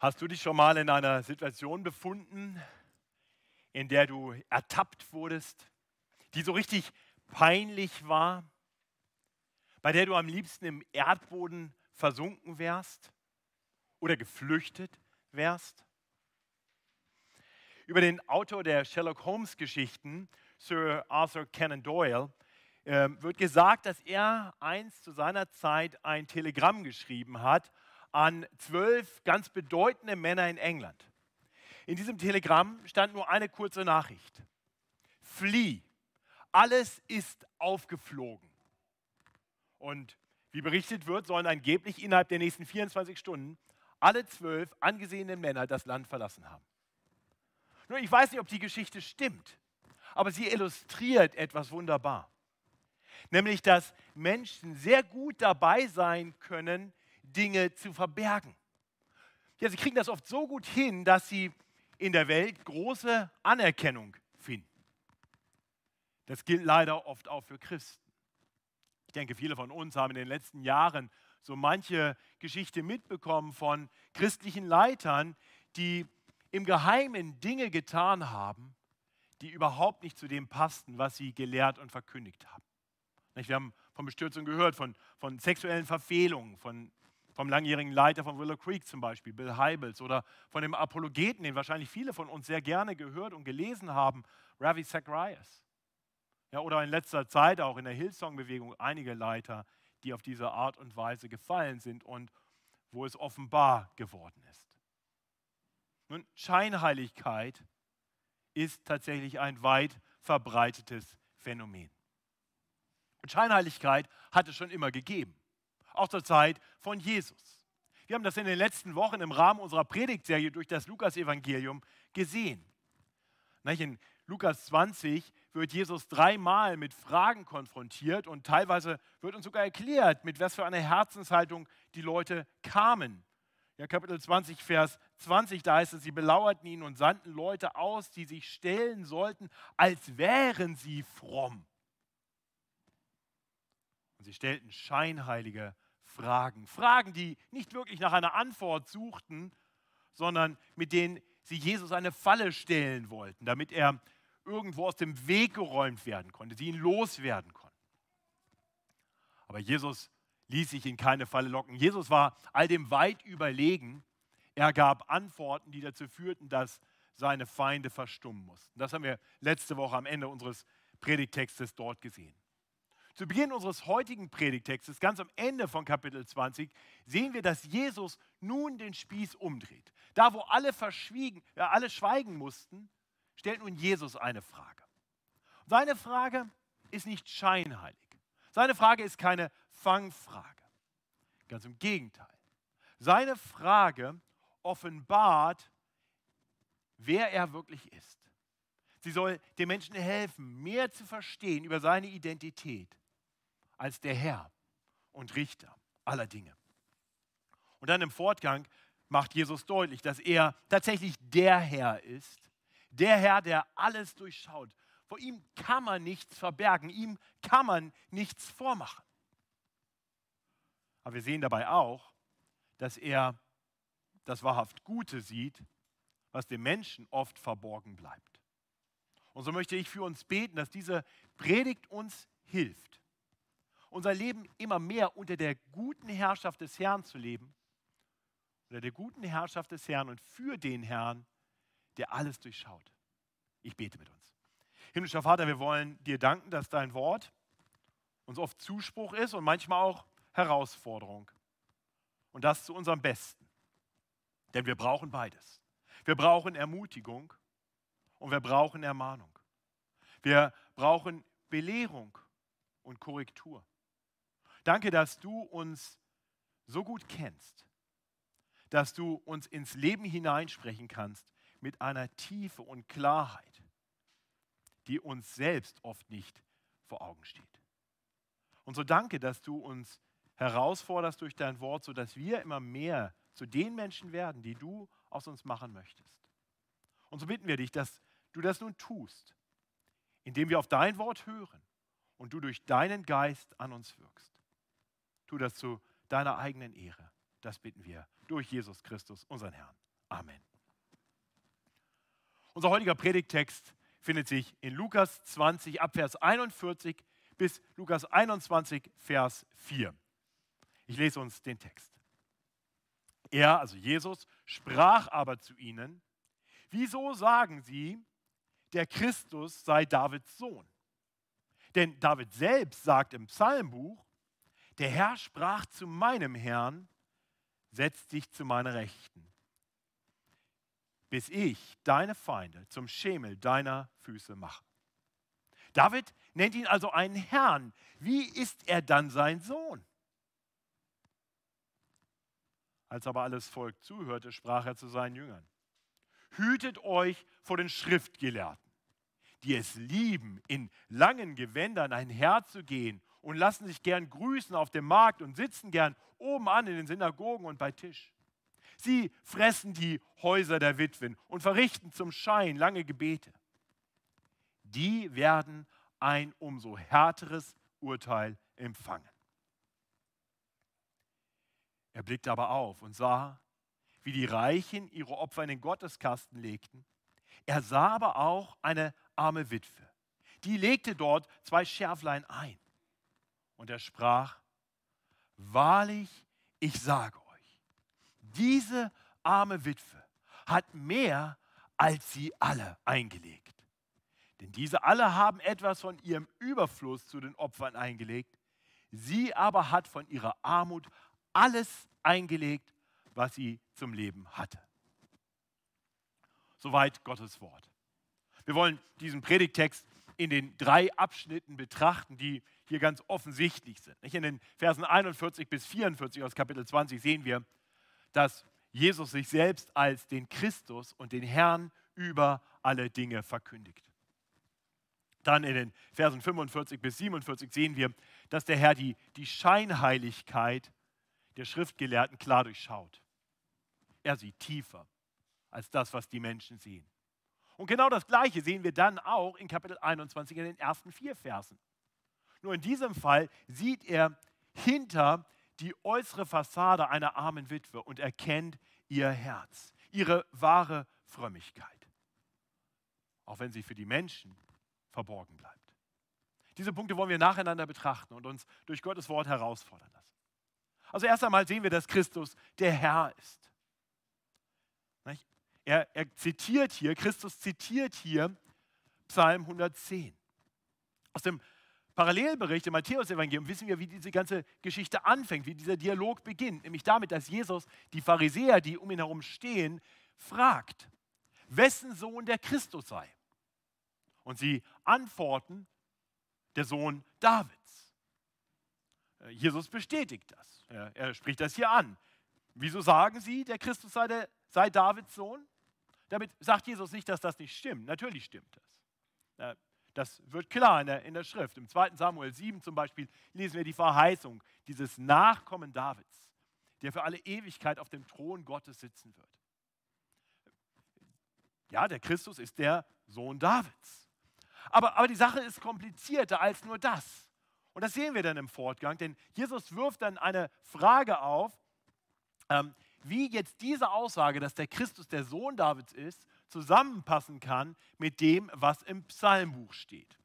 Hast du dich schon mal in einer Situation befunden, in der du ertappt wurdest, die so richtig peinlich war, bei der du am liebsten im Erdboden versunken wärst oder geflüchtet wärst? Über den Autor der Sherlock Holmes Geschichten, Sir Arthur Conan Doyle, ähm, wird gesagt, dass er einst zu seiner Zeit ein Telegramm geschrieben hat an zwölf ganz bedeutende Männer in England. In diesem Telegramm stand nur eine kurze Nachricht. Flieh, alles ist aufgeflogen. Und wie berichtet wird, sollen angeblich innerhalb der nächsten 24 Stunden alle zwölf angesehenen Männer das Land verlassen haben. Nur ich weiß nicht, ob die Geschichte stimmt, aber sie illustriert etwas wunderbar. Nämlich, dass Menschen sehr gut dabei sein können, Dinge zu verbergen. Ja, sie kriegen das oft so gut hin, dass sie in der Welt große Anerkennung finden. Das gilt leider oft auch für Christen. Ich denke, viele von uns haben in den letzten Jahren so manche Geschichte mitbekommen von christlichen Leitern, die im Geheimen Dinge getan haben, die überhaupt nicht zu dem passten, was sie gelehrt und verkündigt haben. Wir haben von Bestürzung gehört, von, von sexuellen Verfehlungen, von vom langjährigen Leiter von Willow Creek zum Beispiel, Bill Heibels, oder von dem Apologeten, den wahrscheinlich viele von uns sehr gerne gehört und gelesen haben, Ravi Zacharias. Ja, oder in letzter Zeit auch in der Hillsong-Bewegung einige Leiter, die auf diese Art und Weise gefallen sind und wo es offenbar geworden ist. Nun, Scheinheiligkeit ist tatsächlich ein weit verbreitetes Phänomen. Und Scheinheiligkeit hat es schon immer gegeben auch zur Zeit von Jesus. Wir haben das in den letzten Wochen im Rahmen unserer Predigtserie durch das Lukas-Evangelium gesehen. In Lukas 20 wird Jesus dreimal mit Fragen konfrontiert und teilweise wird uns sogar erklärt, mit was für einer Herzenshaltung die Leute kamen. Ja, Kapitel 20, Vers 20, da heißt es, sie belauerten ihn und sandten Leute aus, die sich stellen sollten, als wären sie fromm. Und sie stellten scheinheilige Fragen. Fragen, die nicht wirklich nach einer Antwort suchten, sondern mit denen sie Jesus eine Falle stellen wollten, damit er irgendwo aus dem Weg geräumt werden konnte, sie ihn loswerden konnten. Aber Jesus ließ sich in keine Falle locken. Jesus war all dem weit überlegen. Er gab Antworten, die dazu führten, dass seine Feinde verstummen mussten. Das haben wir letzte Woche am Ende unseres Predigtextes dort gesehen. Zu Beginn unseres heutigen Predigtextes, ganz am Ende von Kapitel 20, sehen wir, dass Jesus nun den Spieß umdreht. Da, wo alle, verschwiegen, äh, alle schweigen mussten, stellt nun Jesus eine Frage. Seine Frage ist nicht scheinheilig. Seine Frage ist keine Fangfrage. Ganz im Gegenteil. Seine Frage offenbart, wer er wirklich ist. Sie soll den Menschen helfen, mehr zu verstehen über seine Identität als der Herr und Richter aller Dinge. Und dann im Fortgang macht Jesus deutlich, dass er tatsächlich der Herr ist, der Herr, der alles durchschaut. Vor ihm kann man nichts verbergen, ihm kann man nichts vormachen. Aber wir sehen dabei auch, dass er das wahrhaft Gute sieht, was dem Menschen oft verborgen bleibt. Und so möchte ich für uns beten, dass diese Predigt uns hilft, unser Leben immer mehr unter der guten Herrschaft des Herrn zu leben, unter der guten Herrschaft des Herrn und für den Herrn, der alles durchschaut. Ich bete mit uns. Himmlischer Vater, wir wollen dir danken, dass dein Wort uns oft Zuspruch ist und manchmal auch Herausforderung. Und das zu unserem Besten. Denn wir brauchen beides. Wir brauchen Ermutigung und wir brauchen Ermahnung. Wir brauchen Belehrung und Korrektur. Danke, dass du uns so gut kennst, dass du uns ins Leben hineinsprechen kannst mit einer Tiefe und Klarheit, die uns selbst oft nicht vor Augen steht. Und so danke, dass du uns herausforderst durch dein Wort, sodass wir immer mehr zu den Menschen werden, die du aus uns machen möchtest. Und so bitten wir dich, dass du das nun tust, indem wir auf dein Wort hören und du durch deinen Geist an uns wirkst. Tu das zu deiner eigenen Ehre. Das bitten wir durch Jesus Christus, unseren Herrn. Amen. Unser heutiger Predigtext findet sich in Lukas 20 ab Vers 41 bis Lukas 21 Vers 4. Ich lese uns den Text. Er, also Jesus, sprach aber zu ihnen, wieso sagen sie, der Christus sei Davids Sohn? Denn David selbst sagt im Psalmbuch, der Herr sprach zu meinem Herrn, setz dich zu meiner Rechten, bis ich deine Feinde zum Schemel deiner Füße mache. David nennt ihn also einen Herrn. Wie ist er dann sein Sohn? Als aber alles Volk zuhörte, sprach er zu seinen Jüngern. Hütet euch vor den Schriftgelehrten, die es lieben, in langen Gewändern einherzugehen und lassen sich gern grüßen auf dem Markt und sitzen gern oben an in den Synagogen und bei Tisch. Sie fressen die Häuser der Witwen und verrichten zum Schein lange Gebete. Die werden ein umso härteres Urteil empfangen. Er blickte aber auf und sah, wie die Reichen ihre Opfer in den Gotteskasten legten. Er sah aber auch eine arme Witwe. Die legte dort zwei Schärflein ein. Und er sprach, wahrlich, ich sage euch, diese arme Witwe hat mehr als sie alle eingelegt. Denn diese alle haben etwas von ihrem Überfluss zu den Opfern eingelegt. Sie aber hat von ihrer Armut alles eingelegt, was sie zum Leben hatte. Soweit Gottes Wort. Wir wollen diesen Predigtext in den drei Abschnitten betrachten, die hier ganz offensichtlich sind. In den Versen 41 bis 44 aus Kapitel 20 sehen wir, dass Jesus sich selbst als den Christus und den Herrn über alle Dinge verkündigt. Dann in den Versen 45 bis 47 sehen wir, dass der Herr die, die Scheinheiligkeit der Schriftgelehrten klar durchschaut. Er sieht tiefer als das, was die Menschen sehen. Und genau das Gleiche sehen wir dann auch in Kapitel 21 in den ersten vier Versen. Nur in diesem Fall sieht er hinter die äußere Fassade einer armen Witwe und erkennt ihr Herz, ihre wahre Frömmigkeit. Auch wenn sie für die Menschen verborgen bleibt. Diese Punkte wollen wir nacheinander betrachten und uns durch Gottes Wort herausfordern lassen. Also erst einmal sehen wir, dass Christus der Herr ist. Er, er zitiert hier, Christus zitiert hier Psalm 110. Aus dem Parallelbericht im Matthäus-Evangelium wissen wir, wie diese ganze Geschichte anfängt, wie dieser Dialog beginnt. Nämlich damit, dass Jesus die Pharisäer, die um ihn herum stehen, fragt, wessen Sohn der Christus sei. Und sie antworten, der Sohn Davids. Äh, Jesus bestätigt das. Er, spricht das hier an. Wieso sagen sie, der Christus sei, der, sei Davids Sohn? Damit sagt Jesus nicht, dass das nicht stimmt. Natürlich stimmt das. Das wird klar in der, in der Schrift. Im 2. Samuel 7 zum Beispiel lesen wir die Verheißung dieses Nachkommen Davids, der für alle Ewigkeit auf dem Thron Gottes sitzen wird. Ja, der Christus ist der Sohn Davids. Aber, aber die Sache ist komplizierter als nur das. Und das sehen wir dann im Fortgang, denn Jesus wirft dann eine Frage auf, ähm, wie jetzt diese Aussage, dass der Christus der Sohn Davids ist, zusammenpassen kann mit dem, was im Psalmbuch steht.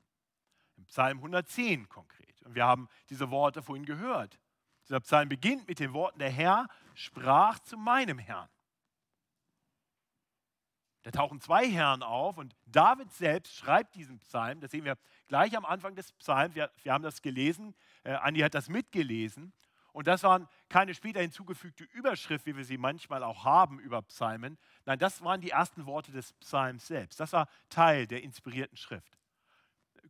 Im Psalm 110 konkret. Und wir haben diese Worte vorhin gehört. Dieser Psalm beginnt mit den Worten, der Herr sprach zu meinem Herrn. Da tauchen zwei Herren auf und David selbst schreibt diesen Psalm. Das sehen wir gleich am Anfang des Psalms. Wir, wir haben das gelesen. Äh, Andi hat das mitgelesen. Und das waren keine später hinzugefügte Überschrift, wie wir sie manchmal auch haben über Psalmen. Nein, das waren die ersten Worte des Psalms selbst. Das war Teil der inspirierten Schrift.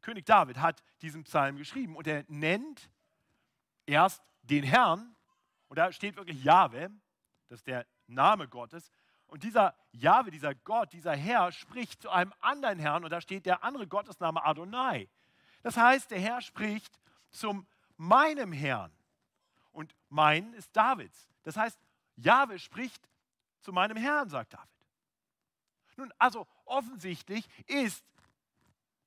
König David hat diesen Psalm geschrieben und er nennt erst den Herrn, und da steht wirklich Jahwe, das ist der Name Gottes. Und dieser Jahwe, dieser Gott, dieser Herr spricht zu einem anderen Herrn und da steht der andere Gottesname Adonai. Das heißt, der Herr spricht zum meinem Herrn und mein ist Davids. Das heißt, Jahwe spricht zu meinem Herrn, sagt David. Nun, also offensichtlich ist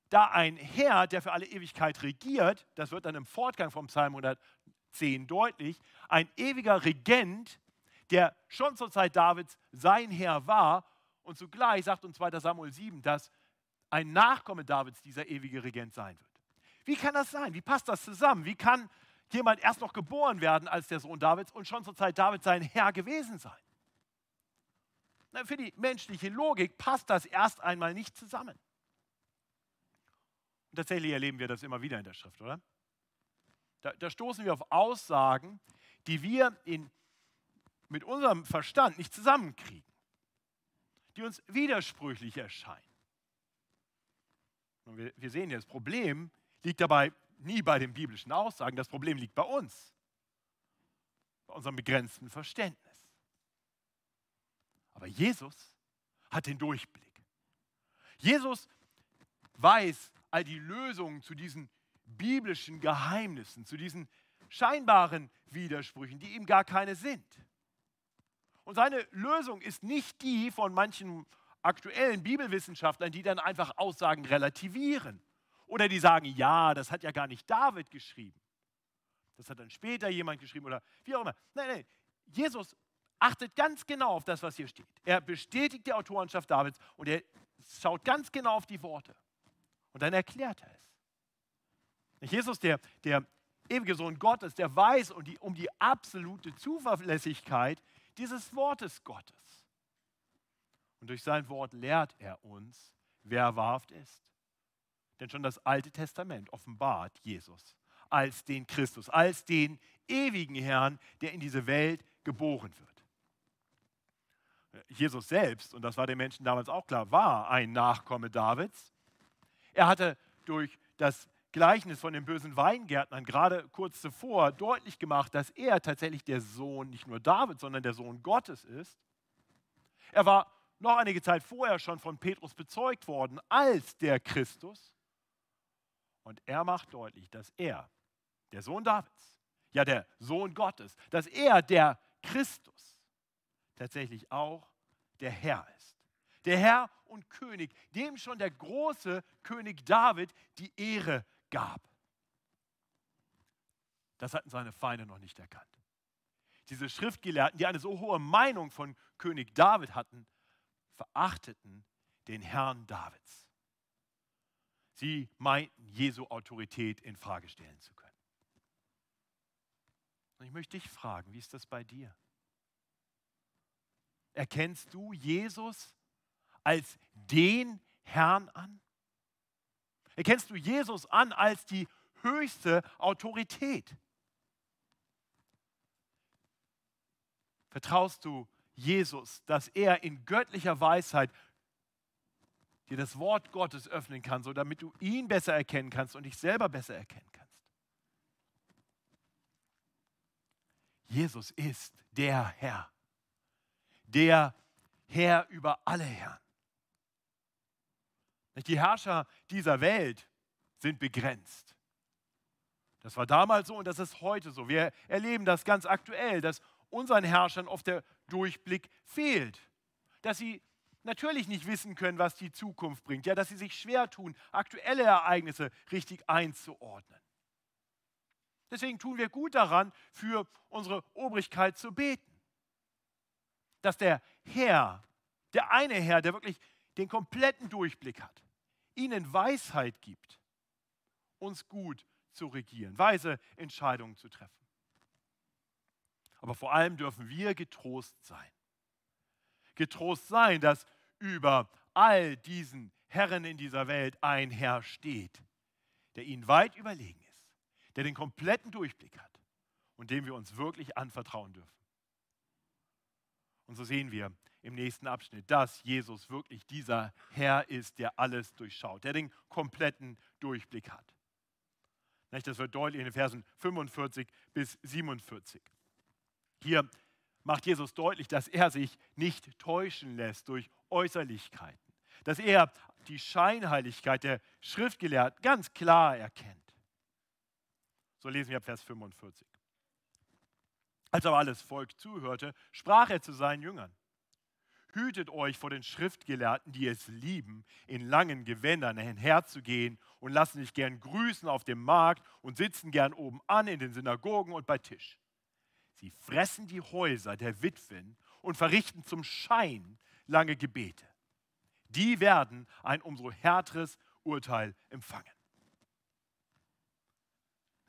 da ein Herr, der für alle Ewigkeit regiert, das wird dann im Fortgang vom Psalm 110 deutlich, ein ewiger Regent, der schon zur Zeit Davids sein Herr war. Und zugleich sagt uns 2 Samuel 7, dass ein Nachkomme Davids dieser ewige Regent sein wird. Wie kann das sein? Wie passt das zusammen? Wie kann jemand erst noch geboren werden als der Sohn Davids und schon zur Zeit Davids sein Herr gewesen sein? Na, für die menschliche Logik passt das erst einmal nicht zusammen. Und tatsächlich erleben wir das immer wieder in der Schrift, oder? Da, da stoßen wir auf Aussagen, die wir in, mit unserem Verstand nicht zusammenkriegen, die uns widersprüchlich erscheinen. Und wir, wir sehen ja, das Problem liegt dabei nie bei den biblischen Aussagen, das Problem liegt bei uns, bei unserem begrenzten Verständnis. Aber Jesus hat den Durchblick. Jesus weiß all die Lösungen zu diesen biblischen Geheimnissen, zu diesen scheinbaren Widersprüchen, die ihm gar keine sind. Und seine Lösung ist nicht die von manchen aktuellen Bibelwissenschaftlern, die dann einfach Aussagen relativieren. Oder die sagen, ja, das hat ja gar nicht David geschrieben. Das hat dann später jemand geschrieben oder wie auch immer. Nein, nein, Jesus achtet ganz genau auf das, was hier steht. Er bestätigt die Autorenschaft Davids und er schaut ganz genau auf die Worte. Und dann erklärt er es. Jesus, der, der ewige Sohn Gottes, der weiß um die, um die absolute Zuverlässigkeit dieses Wortes Gottes. Und durch sein Wort lehrt er uns, wer wahrhaft ist. Denn schon das Alte Testament offenbart Jesus als den Christus, als den ewigen Herrn, der in diese Welt geboren wird. Jesus selbst, und das war den Menschen damals auch klar, war ein Nachkomme Davids. Er hatte durch das Gleichnis von den bösen Weingärtnern gerade kurz zuvor deutlich gemacht, dass er tatsächlich der Sohn nicht nur Davids, sondern der Sohn Gottes ist. Er war noch einige Zeit vorher schon von Petrus bezeugt worden als der Christus. Und er macht deutlich, dass er, der Sohn Davids, ja der Sohn Gottes, dass er, der Christus, tatsächlich auch der Herr ist. Der Herr und König, dem schon der große König David die Ehre gab. Das hatten seine Feinde noch nicht erkannt. Diese Schriftgelehrten, die eine so hohe Meinung von König David hatten, verachteten den Herrn Davids. Sie meinten, Jesu Autorität in Frage stellen zu können. Und ich möchte dich fragen, wie ist das bei dir? Erkennst du Jesus als den Herrn an? Erkennst du Jesus an als die höchste Autorität? Vertraust du Jesus, dass er in göttlicher Weisheit dir das Wort Gottes öffnen kann, so damit du ihn besser erkennen kannst und dich selber besser erkennen kannst. Jesus ist der Herr, der Herr über alle Herren. Die Herrscher dieser Welt sind begrenzt. Das war damals so und das ist heute so. Wir erleben das ganz aktuell, dass unseren Herrschern oft der Durchblick fehlt, dass sie natürlich nicht wissen können, was die Zukunft bringt, ja, dass sie sich schwer tun, aktuelle Ereignisse richtig einzuordnen. Deswegen tun wir gut daran, für unsere Obrigkeit zu beten. Dass der Herr, der eine Herr, der wirklich den kompletten Durchblick hat, ihnen Weisheit gibt, uns gut zu regieren, weise Entscheidungen zu treffen. Aber vor allem dürfen wir getrost sein. Getrost sein, dass über all diesen Herren in dieser Welt ein Herr steht, der ihnen weit überlegen ist, der den kompletten Durchblick hat und dem wir uns wirklich anvertrauen dürfen. Und so sehen wir im nächsten Abschnitt, dass Jesus wirklich dieser Herr ist, der alles durchschaut, der den kompletten Durchblick hat. Das wird deutlich in den Versen 45 bis 47. Hier macht Jesus deutlich, dass er sich nicht täuschen lässt durch Äußerlichkeiten, dass er die Scheinheiligkeit der Schriftgelehrten ganz klar erkennt. So lesen wir Vers 45. Als aber alles Volk zuhörte, sprach er zu seinen Jüngern. Hütet euch vor den Schriftgelehrten, die es lieben, in langen Gewändern herzugehen und lassen sich gern grüßen auf dem Markt und sitzen gern oben an in den Synagogen und bei Tisch Sie fressen die Häuser der Witwen und verrichten zum Schein lange Gebete. Die werden ein umso härteres Urteil empfangen.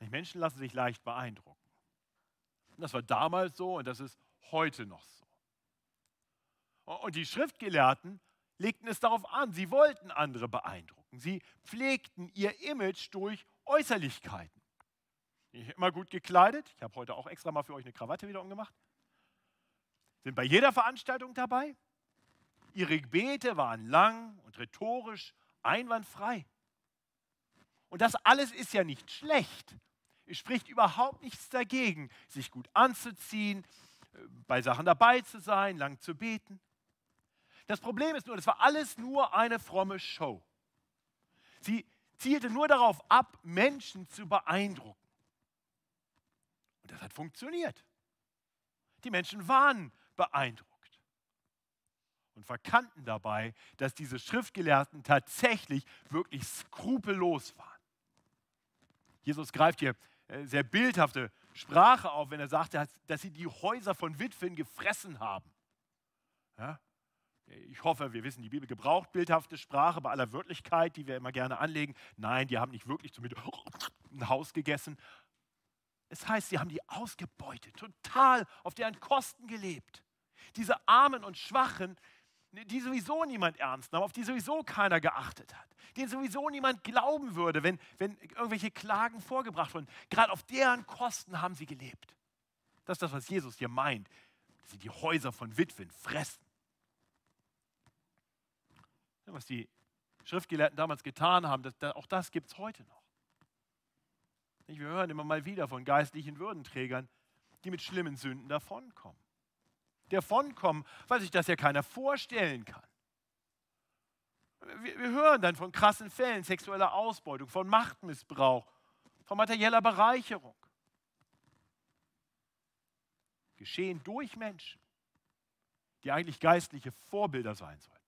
Die Menschen lassen sich leicht beeindrucken. Das war damals so und das ist heute noch so. Und die Schriftgelehrten legten es darauf an, sie wollten andere beeindrucken. Sie pflegten ihr Image durch Äußerlichkeiten. Immer gut gekleidet. Ich habe heute auch extra mal für euch eine Krawatte wieder umgemacht. Sind bei jeder Veranstaltung dabei. Ihre Gebete waren lang und rhetorisch einwandfrei. Und das alles ist ja nicht schlecht. Es spricht überhaupt nichts dagegen, sich gut anzuziehen, bei Sachen dabei zu sein, lang zu beten. Das Problem ist nur, das war alles nur eine fromme Show. Sie zielte nur darauf ab, Menschen zu beeindrucken. Das hat funktioniert. Die Menschen waren beeindruckt und verkannten dabei, dass diese Schriftgelehrten tatsächlich wirklich skrupellos waren. Jesus greift hier äh, sehr bildhafte Sprache auf, wenn er sagt, dass sie die Häuser von Witwen gefressen haben. Ja? Ich hoffe, wir wissen, die Bibel gebraucht bildhafte Sprache bei aller Wörtlichkeit, die wir immer gerne anlegen. Nein, die haben nicht wirklich zum ein Haus gegessen. Es heißt, sie haben die ausgebeutet, total auf deren Kosten gelebt. Diese Armen und Schwachen, die sowieso niemand ernst nahm, auf die sowieso keiner geachtet hat, denen sowieso niemand glauben würde, wenn, wenn irgendwelche Klagen vorgebracht wurden. Gerade auf deren Kosten haben sie gelebt. Das ist das, was Jesus hier meint, dass sie die Häuser von Witwen fressen. Was die Schriftgelehrten damals getan haben, das, auch das gibt es heute noch. Wir hören immer mal wieder von geistlichen Würdenträgern, die mit schlimmen Sünden davonkommen davonkommen, weil sich das ja keiner vorstellen kann. Wir, hören dann von krassen Fällen sexueller Ausbeutung, von Machtmissbrauch, von materieller Bereicherung. Geschehen durch Menschen, die eigentlich geistliche Vorbilder sein sollten.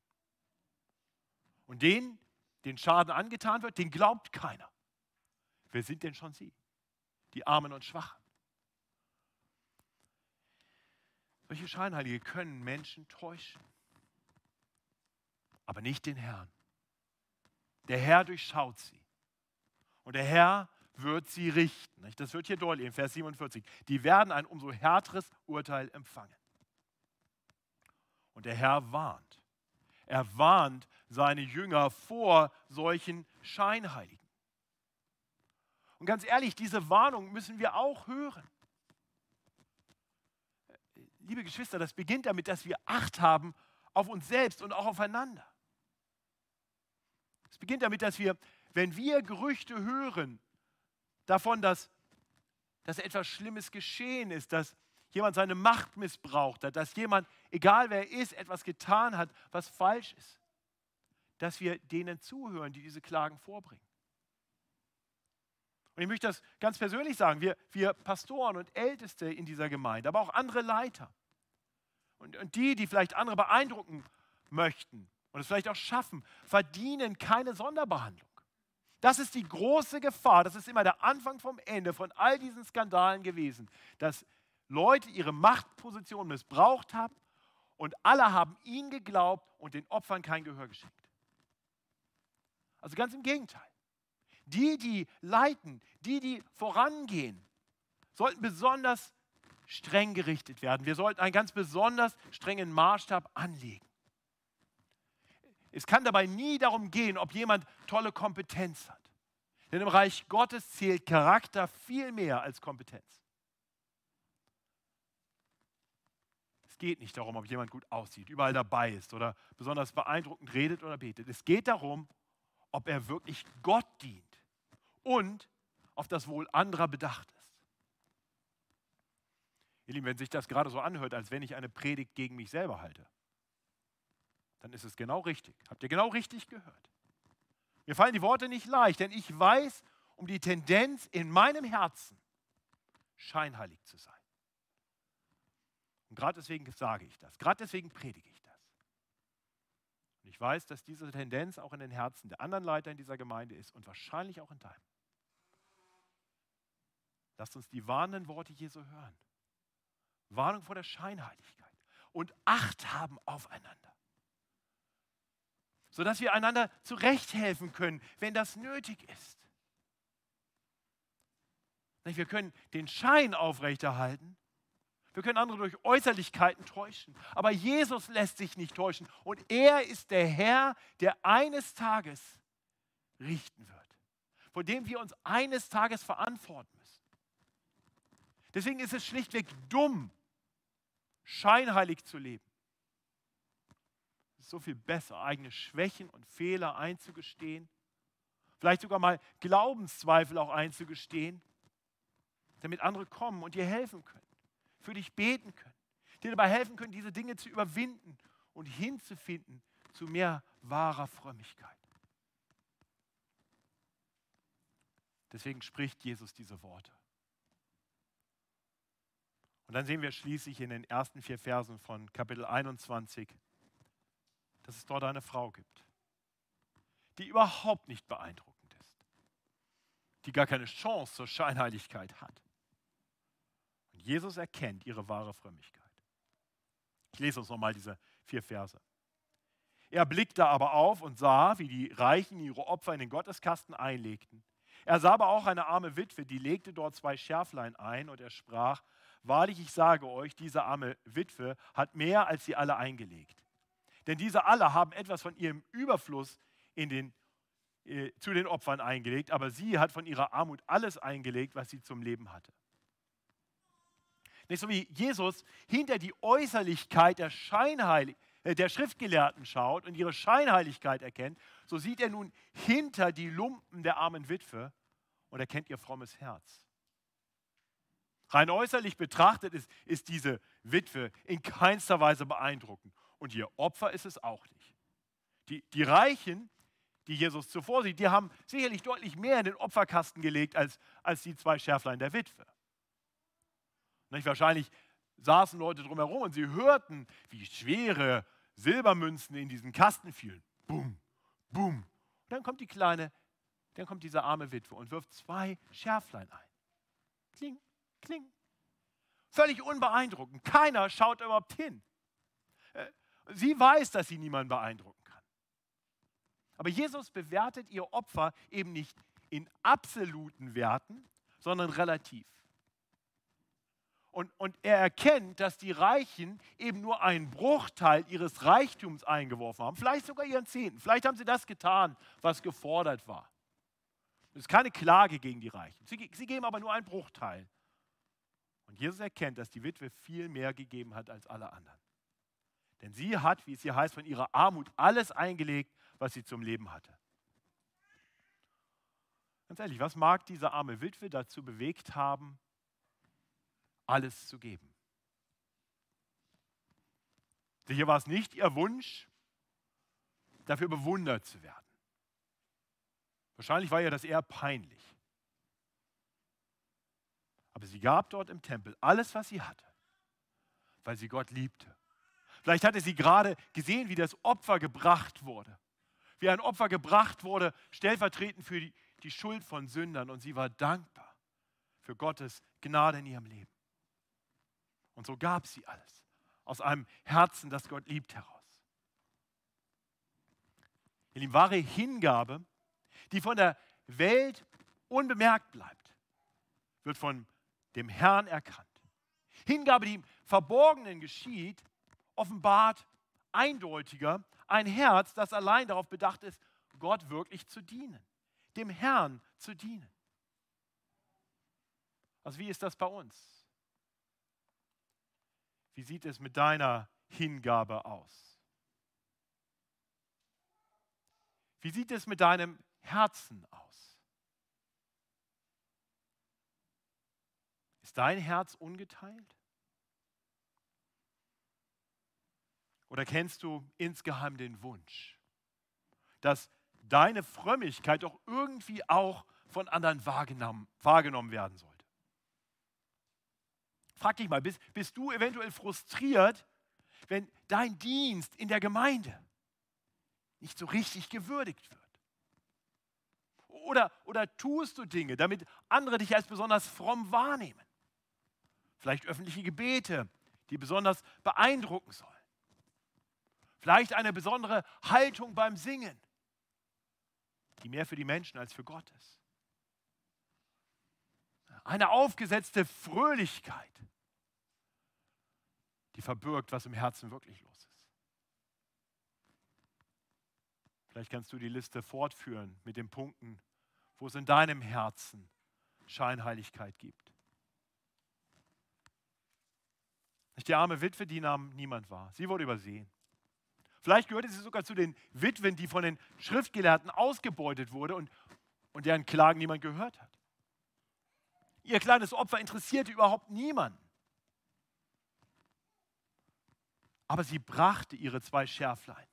Und denen, den Schaden angetan wird, den glaubt keiner. Wer sind denn schon sie? Die Armen und Schwachen. Solche Scheinheilige können Menschen täuschen, aber nicht den Herrn. Der Herr durchschaut sie. Und der Herr wird sie richten. Das wird hier deutlich in Vers 47. Die werden ein umso härteres Urteil empfangen. Und der Herr warnt. Er warnt seine Jünger vor solchen Scheinheiligen. Und ganz ehrlich, diese Warnung müssen wir auch hören liebe Geschwister, das beginnt damit, dass wir Acht haben auf uns selbst und auch aufeinander. Es beginnt damit, dass wir, wenn wir Gerüchte hören davon, dass, dass etwas Schlimmes geschehen ist, dass jemand seine Macht missbraucht hat, dass jemand, egal wer er ist, etwas getan hat, was falsch ist, dass wir denen zuhören, die diese Klagen vorbringen. Und ich möchte das ganz persönlich sagen, wir, wir Pastoren und Älteste in dieser Gemeinde, aber auch andere Leiter und, und die, die vielleicht andere beeindrucken möchten und es vielleicht auch schaffen, verdienen keine Sonderbehandlung. Das ist die große Gefahr, das ist immer der Anfang vom Ende von all diesen Skandalen gewesen, dass Leute ihre Machtposition missbraucht haben und alle haben ihnen geglaubt und den Opfern kein Gehör geschenkt. Also ganz im Gegenteil. Die, die leiten, die, die vorangehen, sollten besonders streng gerichtet werden. Wir sollten einen ganz besonders strengen Maßstab anlegen. Es kann dabei nie darum gehen, ob jemand tolle Kompetenz hat. Denn im Reich Gottes zählt Charakter viel mehr als Kompetenz. Es geht nicht darum, ob jemand gut aussieht, überall dabei ist oder besonders beeindruckend redet oder betet. Es geht darum, ob er wirklich Gott dient und auf das Wohl anderer bedacht ist. Ihr Lieben, wenn sich das gerade so anhört, als wenn ich eine Predigt gegen mich selber halte, dann ist es genau richtig. Habt ihr genau richtig gehört? Mir fallen die Worte nicht leicht, denn ich weiß um die Tendenz in meinem Herzen, scheinheilig zu sein. Und gerade deswegen sage ich das, gerade deswegen predige ich das. Und ich weiß, dass diese Tendenz auch in den Herzen der anderen Leiter in dieser Gemeinde ist und wahrscheinlich auch in deinem. Lasst uns die warnenden Worte Jesu hören. Warnung vor der Scheinheiligkeit. Und Acht haben aufeinander, sodass wir einander zurechthelfen können, wenn das nötig ist. Wir können den Schein aufrechterhalten, wir können andere durch Äußerlichkeiten täuschen, aber Jesus lässt sich nicht täuschen. Und er ist der Herr, der eines Tages richten wird, vor dem wir uns eines Tages verantworten. Deswegen ist es schlichtweg dumm, scheinheilig zu leben. Es ist so viel besser, eigene Schwächen und Fehler einzugestehen, vielleicht sogar mal Glaubenszweifel auch einzugestehen, damit andere kommen und dir helfen können für dich beten können, dir dabei helfen können, diese Dinge zu überwinden und hinzufinden zu mehr wahrer Frömmigkeit. Deswegen spricht Jesus diese Worte. Und dann sehen wir schließlich in den ersten vier Versen von Kapitel 21, dass es dort eine Frau gibt, die überhaupt nicht beeindruckend ist, die gar keine Chance zur Scheinheiligkeit hat. Jesus erkennt ihre wahre Frömmigkeit. Ich lese uns nochmal diese vier Verse. Er blickte aber auf und sah, wie die Reichen ihre Opfer in den Gotteskasten einlegten. Er sah aber auch eine arme Witwe, die legte dort zwei Schärflein ein und er sprach, Wahrlich, ich sage euch, diese arme Witwe hat mehr als sie alle eingelegt. Denn diese alle haben etwas von ihrem Überfluss in den, äh, zu den Opfern eingelegt, aber sie hat von ihrer Armut alles eingelegt, was sie zum Leben hatte. Nicht so wie Jesus hinter die Äußerlichkeit der, Scheinheilig äh, der Schriftgelehrten schaut und ihre Scheinheiligkeit erkennt, so sieht er nun hinter die Lumpen der armen Witwe und erkennt ihr frommes Herz. Rein äußerlich betrachtet ist, ist diese Witwe in keinster Weise beeindruckend und ihr Opfer ist es auch nicht. Die, die Reichen, die Jesus zuvor sieht, die haben sicherlich deutlich mehr in den Opferkasten gelegt als, als die zwei Schärflein der Witwe. Nicht? Wahrscheinlich saßen Leute drumherum und sie hörten, wie schwere Silbermünzen in diesen Kasten fielen. Bum, bum. Und dann kommt die kleine, dann kommt diese arme Witwe und wirft zwei Schärflein ein. Kling, kling. Völlig unbeeindruckend. Keiner schaut überhaupt hin. Äh, sie weiß, dass sie niemanden beeindrucken kann. Aber Jesus bewertet ihr Opfer eben nicht in absoluten Werten, sondern relativ. Und, und er erkennt, dass die Reichen eben nur einen Bruchteil ihres Reichtums eingeworfen haben, vielleicht sogar ihren Zehnten. Vielleicht haben sie das getan, was gefordert war. Es ist keine Klage gegen die Reichen. Sie, sie geben aber nur einen Bruchteil. Und Jesus erkennt, dass die Witwe viel mehr gegeben hat als alle anderen. Denn sie hat, wie es hier heißt, von ihrer Armut alles eingelegt, was sie zum Leben hatte. Ganz ehrlich, was mag diese arme Witwe dazu bewegt haben, alles zu geben. Sicher war es nicht ihr Wunsch, dafür bewundert zu werden. Wahrscheinlich war ihr das eher peinlich. Aber sie gab dort im Tempel alles, was sie hatte, weil sie Gott liebte. Vielleicht hatte sie gerade gesehen, wie das Opfer gebracht wurde. Wie ein Opfer gebracht wurde, stellvertretend für die, die Schuld von Sündern. Und sie war dankbar für Gottes Gnade in ihrem Leben. Und so gab sie alles. Aus einem Herzen, das Gott liebt, heraus. Ihr Lieben, wahre Hingabe, die von der Welt unbemerkt bleibt, wird von dem Herrn erkannt. Hingabe, die im Verborgenen geschieht, offenbart eindeutiger ein Herz, das allein darauf bedacht ist, Gott wirklich zu dienen, dem Herrn zu dienen. Also wie ist das bei uns? Wie sieht es mit deiner Hingabe aus? Wie sieht es mit deinem Herzen aus? Ist dein Herz ungeteilt? Oder kennst du insgeheim den Wunsch, dass deine Frömmigkeit doch irgendwie auch von anderen wahrgenommen, wahrgenommen werden soll? Frag dich mal, bist, bist du eventuell frustriert, wenn dein Dienst in der Gemeinde nicht so richtig gewürdigt wird? Oder, oder tust du Dinge, damit andere dich als besonders fromm wahrnehmen? Vielleicht öffentliche Gebete, die besonders beeindrucken sollen. Vielleicht eine besondere Haltung beim Singen, die mehr für die Menschen als für Gott ist. Eine aufgesetzte Fröhlichkeit, die verbirgt, was im Herzen wirklich los ist. Vielleicht kannst du die Liste fortführen mit den Punkten, wo es in deinem Herzen Scheinheiligkeit gibt. Die arme Witwe, die nahm niemand wahr. Sie wurde übersehen. Vielleicht gehörte sie sogar zu den Witwen, die von den Schriftgelehrten ausgebeutet wurde und, und deren Klagen niemand gehört hat. Ihr kleines Opfer interessierte überhaupt niemanden. Aber sie brachte ihre zwei Schärflein.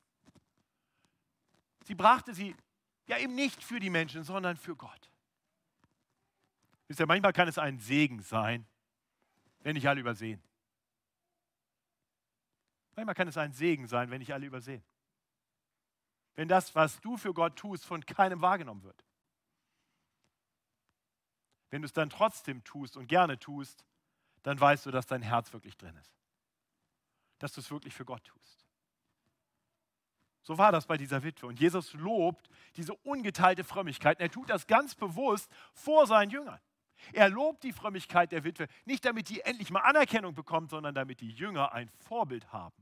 Sie brachte sie ja eben nicht für die Menschen, sondern für Gott. Wisst ihr, manchmal kann es ein Segen sein, wenn nicht alle übersehen. Manchmal kann es ein Segen sein, wenn nicht alle übersehen. Wenn das, was du für Gott tust, von keinem wahrgenommen wird. Wenn du es dann trotzdem tust und gerne tust, dann weißt du, dass dein Herz wirklich drin ist. Dass du es wirklich für Gott tust. So war das bei dieser Witwe. Und Jesus lobt diese ungeteilte Frömmigkeit. Und er tut das ganz bewusst vor seinen Jüngern. Er lobt die Frömmigkeit der Witwe, nicht damit die endlich mal Anerkennung bekommt, sondern damit die Jünger ein Vorbild haben.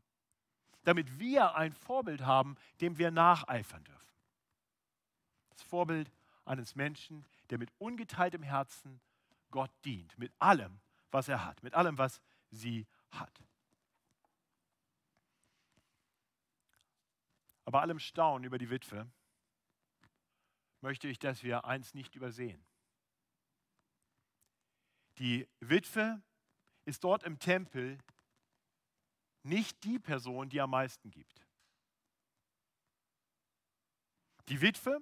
Damit wir ein Vorbild haben, dem wir nacheifern dürfen. Das Vorbild eines Menschen, der mit ungeteiltem Herzen Gott dient, mit allem, was er hat, mit allem, was sie hat. Aber allem Staunen über die Witwe möchte ich, dass wir eins nicht übersehen. Die Witwe ist dort im Tempel nicht die Person, die am meisten gibt. Die Witwe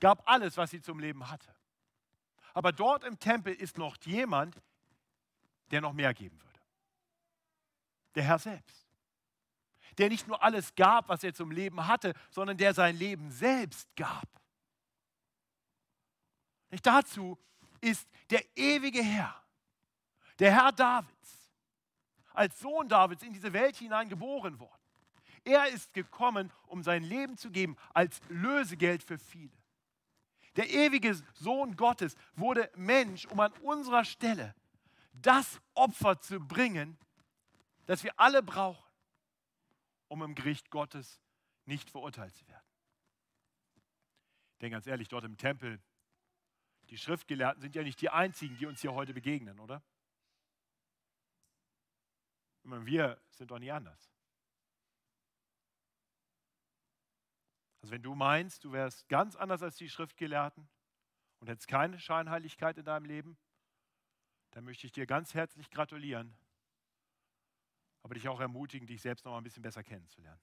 gab alles, was sie zum Leben hatte. Aber dort im Tempel ist noch jemand, der noch mehr geben würde. Der Herr selbst. Der nicht nur alles gab, was er zum Leben hatte, sondern der sein Leben selbst gab. Nicht dazu ist der ewige Herr, der Herr Davids, als Sohn Davids in diese Welt hinein geboren worden. Er ist gekommen, um sein Leben zu geben als Lösegeld für viele. Der ewige Sohn Gottes wurde Mensch, um an unserer Stelle das Opfer zu bringen, das wir alle brauchen, um im Gericht Gottes nicht verurteilt zu werden. Denn ganz ehrlich, dort im Tempel die Schriftgelehrten sind ja nicht die einzigen, die uns hier heute begegnen, oder? Wir sind doch nie anders. Also wenn du meinst, du wärst ganz anders als die Schriftgelehrten und hättest keine Scheinheiligkeit in deinem Leben, dann möchte ich dir ganz herzlich gratulieren, aber dich auch ermutigen, dich selbst noch mal ein bisschen besser kennenzulernen.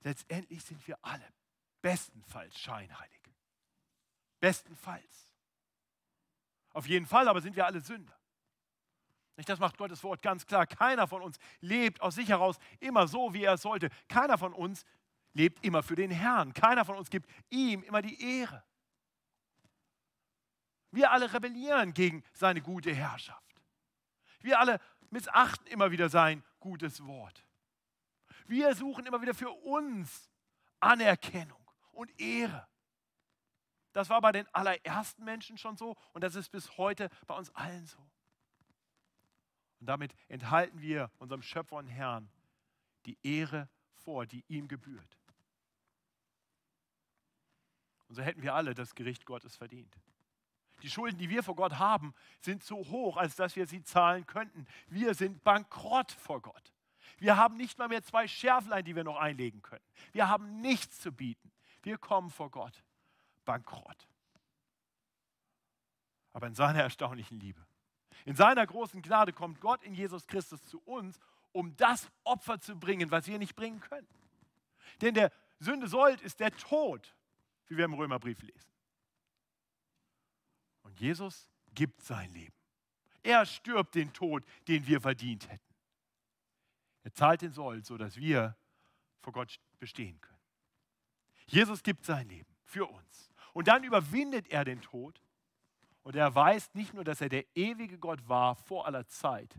Letztendlich sind wir alle bestenfalls scheinheilig. Bestenfalls. Auf jeden Fall aber sind wir alle Sünder. Das macht Gottes Wort ganz klar. Keiner von uns lebt aus sich heraus immer so, wie er es sollte. Keiner von uns lebt immer für den Herrn. Keiner von uns gibt ihm immer die Ehre. Wir alle rebellieren gegen seine gute Herrschaft. Wir alle missachten immer wieder sein gutes Wort. Wir suchen immer wieder für uns Anerkennung und Ehre. Das war bei den allerersten Menschen schon so und das ist bis heute bei uns allen so. Und damit enthalten wir unserem Schöpfer und Herrn die Ehre vor, die ihm gebührt. Und so hätten wir alle das Gericht Gottes verdient. Die Schulden, die wir vor Gott haben, sind so hoch, als dass wir sie zahlen könnten. Wir sind bankrott vor Gott. Wir haben nicht mal mehr zwei Schärflein, die wir noch einlegen können. Wir haben nichts zu bieten. Wir kommen vor Gott bankrott. Aber in seiner erstaunlichen Liebe, in seiner großen Gnade kommt Gott in Jesus Christus zu uns, um das Opfer zu bringen, was wir nicht bringen können. Denn der Sünde Sold ist der Tod, wie wir im Römerbrief lesen. Und Jesus gibt sein Leben. Er stirbt den Tod, den wir verdient hätten. Er zahlt den Sold, sodass wir vor Gott bestehen können. Jesus gibt sein Leben für uns. Und dann überwindet er den Tod Und er weiß nicht nur, dass er der ewige Gott war vor aller Zeit,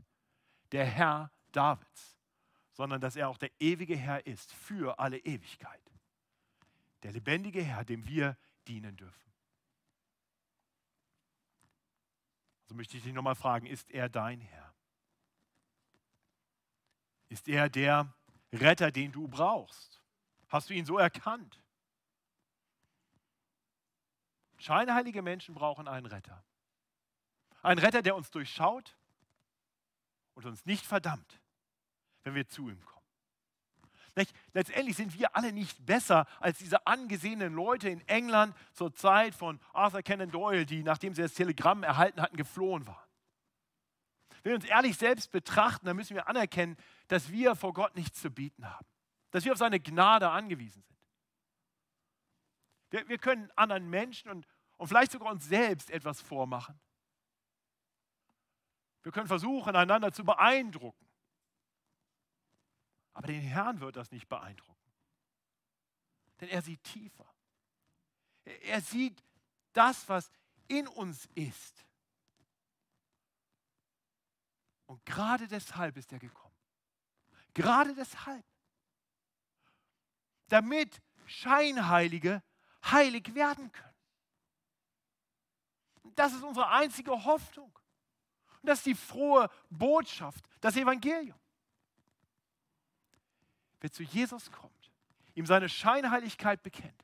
der Herr Davids, sondern dass er auch der ewige Herr ist für alle Ewigkeit. Der lebendige Herr, dem wir dienen dürfen. So möchte ich dich nochmal fragen, ist er dein Herr? Ist er der Retter, den du brauchst? Hast du ihn so erkannt? Scheinheilige Menschen brauchen einen Retter. Einen Retter, der uns durchschaut und uns nicht verdammt, wenn wir zu ihm kommen. Letztendlich sind wir alle nicht besser als diese angesehenen Leute in England zur Zeit von Arthur Conan Doyle, die, nachdem sie das Telegramm erhalten hatten, geflohen waren. Wenn wir uns ehrlich selbst betrachten, dann müssen wir anerkennen, dass wir vor Gott nichts zu bieten haben. Dass wir auf seine Gnade angewiesen sind. Wir, wir können anderen Menschen und, und vielleicht sogar uns selbst etwas vormachen. Wir können versuchen, einander zu beeindrucken. Aber den Herrn wird das nicht beeindrucken. Denn er sieht tiefer. Er sieht das, was in uns ist. Und gerade deshalb ist er gekommen. Gerade deshalb. Damit Scheinheilige heilig werden können. Das ist unsere einzige Hoffnung. Und das ist die frohe Botschaft, das Evangelium. Wer zu Jesus kommt, ihm seine Scheinheiligkeit bekennt,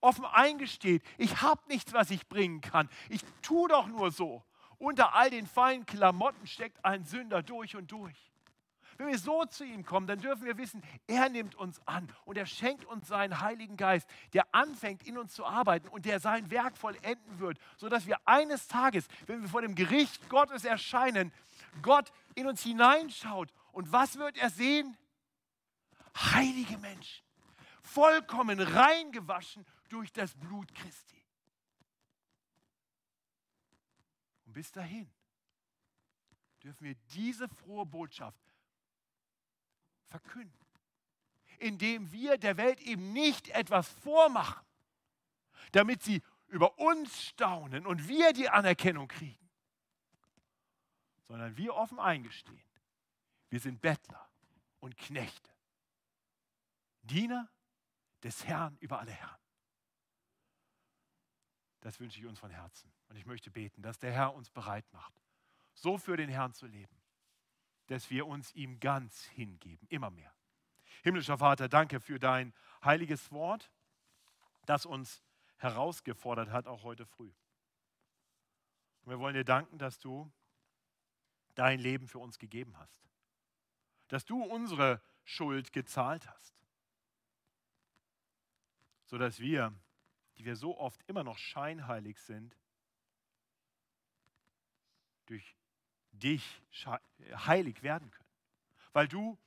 offen eingesteht, ich habe nichts, was ich bringen kann, ich tue doch nur so. Unter all den feinen Klamotten steckt ein Sünder durch und durch. Wenn wir so zu ihm kommen, dann dürfen wir wissen, er nimmt uns an und er schenkt uns seinen Heiligen Geist, der anfängt in uns zu arbeiten und der sein Werk vollenden wird, sodass wir eines Tages, wenn wir vor dem Gericht Gottes erscheinen, Gott in uns hineinschaut. Und was wird er sehen? heilige Menschen, vollkommen reingewaschen durch das Blut Christi. Und bis dahin dürfen wir diese frohe Botschaft verkünden, indem wir der Welt eben nicht etwas vormachen, damit sie über uns staunen und wir die Anerkennung kriegen, sondern wir offen eingestehen, wir sind Bettler und Knechte. Diener des Herrn über alle Herren. Das wünsche ich uns von Herzen. Und ich möchte beten, dass der Herr uns bereit macht, so für den Herrn zu leben, dass wir uns ihm ganz hingeben, immer mehr. Himmlischer Vater, danke für dein heiliges Wort, das uns herausgefordert hat, auch heute früh. Und wir wollen dir danken, dass du dein Leben für uns gegeben hast, dass du unsere Schuld gezahlt hast sodass wir, die wir so oft immer noch scheinheilig sind, durch dich heilig werden können. Weil du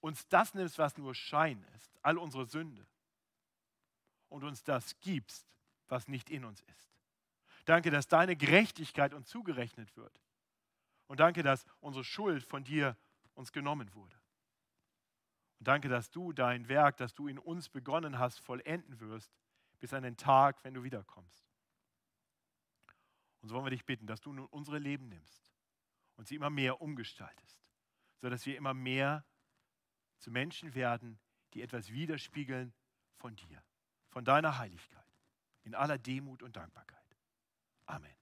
uns das nimmst, was nur Schein ist, all unsere Sünde, und uns das gibst, was nicht in uns ist. Danke, dass deine Gerechtigkeit uns zugerechnet wird. Und danke, dass unsere Schuld von dir uns genommen wurde. Und danke, dass du dein Werk, das du in uns begonnen hast, vollenden wirst, bis an den Tag, wenn du wiederkommst. Und so wollen wir dich bitten, dass du nun unsere Leben nimmst und sie immer mehr umgestaltest, sodass wir immer mehr zu Menschen werden, die etwas widerspiegeln von dir, von deiner Heiligkeit, in aller Demut und Dankbarkeit. Amen.